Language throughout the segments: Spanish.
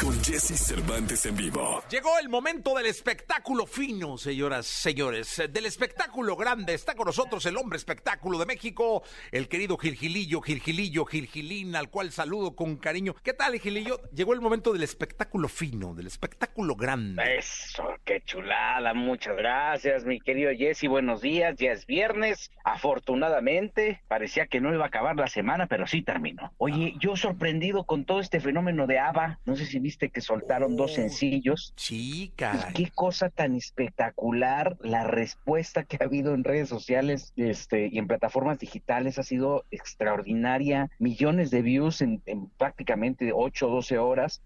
con Jesse Cervantes en vivo. Llegó el momento del espectáculo fino, señoras, señores. Del espectáculo grande. Está con nosotros el hombre espectáculo de México, el querido Gilgilillo, Gilgilillo, Gilgilín, al cual saludo con cariño. ¿Qué tal, Gilillo? Llegó el momento del espectáculo fino, del espectáculo grande. Eso, qué chulada. Muchas gracias, mi querido Jesse. Buenos días. Ya es viernes. Afortunadamente, parecía que no iba a acabar la semana, pero sí terminó. Oye, yo sorprendido con todo este fenómeno de ABBA. No sé si viste que soltaron dos Oh. sencillos. Sí, Pues, qué cosa tan espectacular la respuesta que ha habido en redes sociales este, y en plataformas digitales ha sido extraordinaria. Millones de views en, en prácticamente 8 o 12 horas.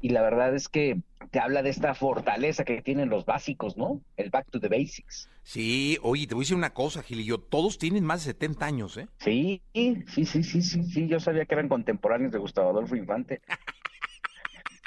Y la verdad es que te habla de esta fortaleza que tienen los básicos, ¿no? El back to the basics. Sí, oye, te voy a decir una cosa, Gilillo. Todos tienen más de 70 años, ¿eh? Sí, sí, sí, sí, sí, sí. Yo sabía que eran contemporáneos de Gustavo Adolfo Infante.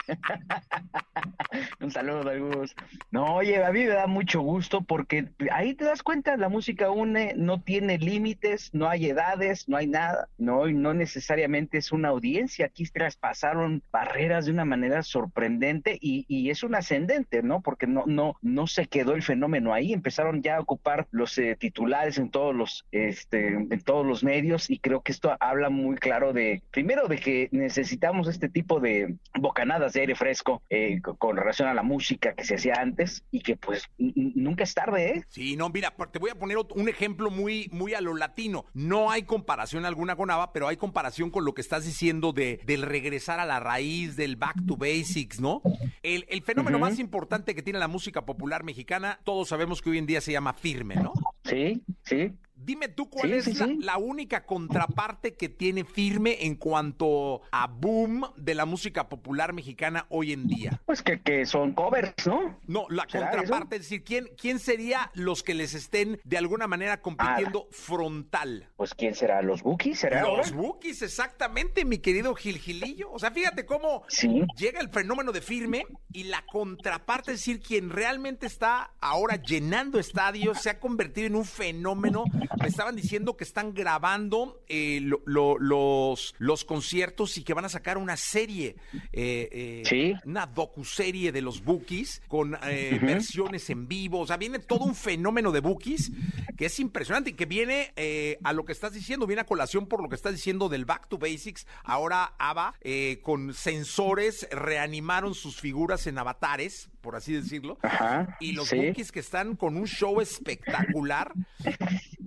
Un saludo, Gus. No, oye, a mí me da mucho gusto porque ahí te das cuenta, la música une, no tiene límites, no hay edades, no hay nada, no, no necesariamente es una audiencia. Aquí traspasaron barreras de una manera sorprendente y, y es un ascendente, ¿no? Porque no, no, no se quedó el fenómeno ahí, empezaron ya a ocupar los eh, titulares en todos los, este, en todos los medios y creo que esto habla muy claro de, primero, de que necesitamos este tipo de bocanadas de aire fresco eh, con, relación a la música que se hacía antes y que pues nunca es tarde, ¿eh? Sí, no, mira, te voy a poner un ejemplo muy, muy a lo latino. No hay comparación alguna con ABBA, pero hay comparación con lo que estás diciendo de, del regresar a la raíz, del back to basics, ¿no? El, el fenómeno más importante que tiene la música popular mexicana, todos sabemos que hoy en día se llama firme, ¿no? Sí, sí. Dime tú cuál Sí, es sí, la, sí. la única contraparte que tiene firme en cuanto a boom de la música popular mexicana hoy en día. Pues que, que son covers, ¿no? No, la ¿Será contraparte, es decir, ¿quién, ¿quién sería los que les estén de alguna manera compitiendo frontal? Pues quién será, los Bookies, será? Los Bookies, exactamente, mi querido Gilgilillo. O sea, fíjate cómo llega el fenómeno de firme y la contraparte, es decir, quien realmente está ahora llenando estadios, se ha convertido en un fenómeno. Me estaban diciendo que están grabando eh, lo- lo- los, los conciertos y que van a sacar una serie, eh, eh, Sí. una docuserie de los Bookies con eh, versiones en vivo. O sea, viene todo un fenómeno de Bookies que es impresionante y que viene eh, a lo que estás diciendo, viene a colación por lo que estás diciendo del Back to Basics. Ahora ABBA, eh, con sensores, reanimaron sus figuras en avatares, por así decirlo. Ajá, Y los sí. Bookies que están con un show espectacular,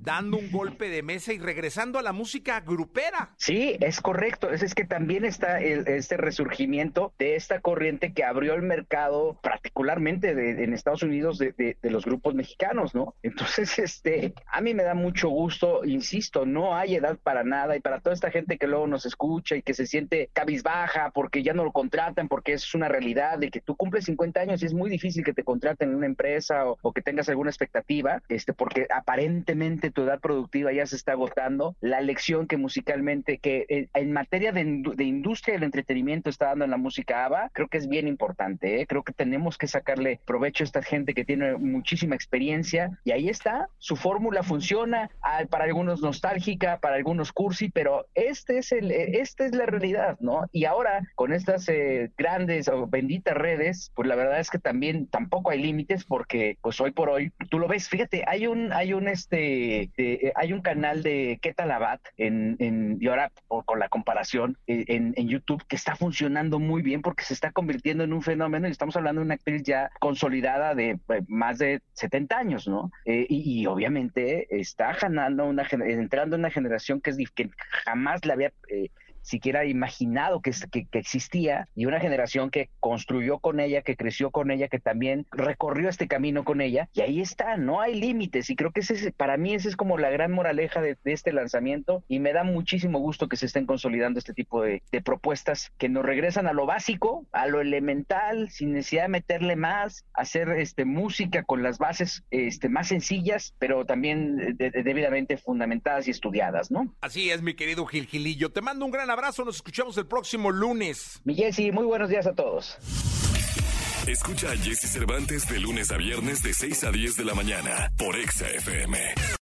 dando un golpe de mesa y regresando a la música grupera. Sí, es correcto. Es, es que también está el- este resurgimiento de esta corriente que abrió el mercado, particularmente de- en Estados Unidos, de, de- los grupos mexicanos, ¿no? Entonces, este, a mí me da mucho gusto, insisto, no hay edad para nada y para toda esta gente que luego nos escucha y que se siente cabizbaja porque ya no lo contratan, porque es una realidad de que tú cumples 50 años y es muy difícil que te contraten en una empresa o, o que tengas alguna expectativa, este, porque aparentemente tu edad productiva ya se está agotando. La lección que musicalmente, que eh, en materia de, de industria del entretenimiento está dando en la música ABBA, creo que es bien importante. ¿eh? Creo que tenemos que sacarle provecho a esta gente que tiene muchísima experiencia y ahí está, su fórmula funciona, ah, para algunos nostálgica, para algunos cursi, pero este es el, eh, esta es la realidad, ¿no? Y ahora con estas eh, grandes o benditas redes, pues la verdad es que también tampoco hay límites porque pues hoy por hoy tú lo ves, fíjate, hay un hay un este de- eh, hay un canal de Ketalabat en, en y ahora con la comparación eh, en, YouTube que está funcionando muy bien porque se está convirtiendo en un fenómeno y estamos hablando de una actriz ya consolidada de eh, más de 70 años, ¿no? Y, obviamente está ganando una entrando en una generación que es que jamás la había siquiera imaginado que, que, que existía y una generación que construyó con ella, que creció con ella, que también recorrió este camino con ella y ahí está, no hay límites y creo que ese es, para mí esa es como la gran moraleja de, de este lanzamiento y me da muchísimo gusto que se estén consolidando este tipo de, de propuestas que nos regresan a lo básico, a lo elemental, sin necesidad de meterle más, hacer este música con las bases este más sencillas, pero también de- de- debidamente fundamentadas y estudiadas, ¿no? Así es, mi querido Gil Gilillo. Te mando un gran abrazo. Nos escuchamos el próximo lunes. Mi Jessy, muy buenos días a todos. Escucha a Jesse Cervantes de lunes a viernes de 6 a 10 de la mañana por Exa FM.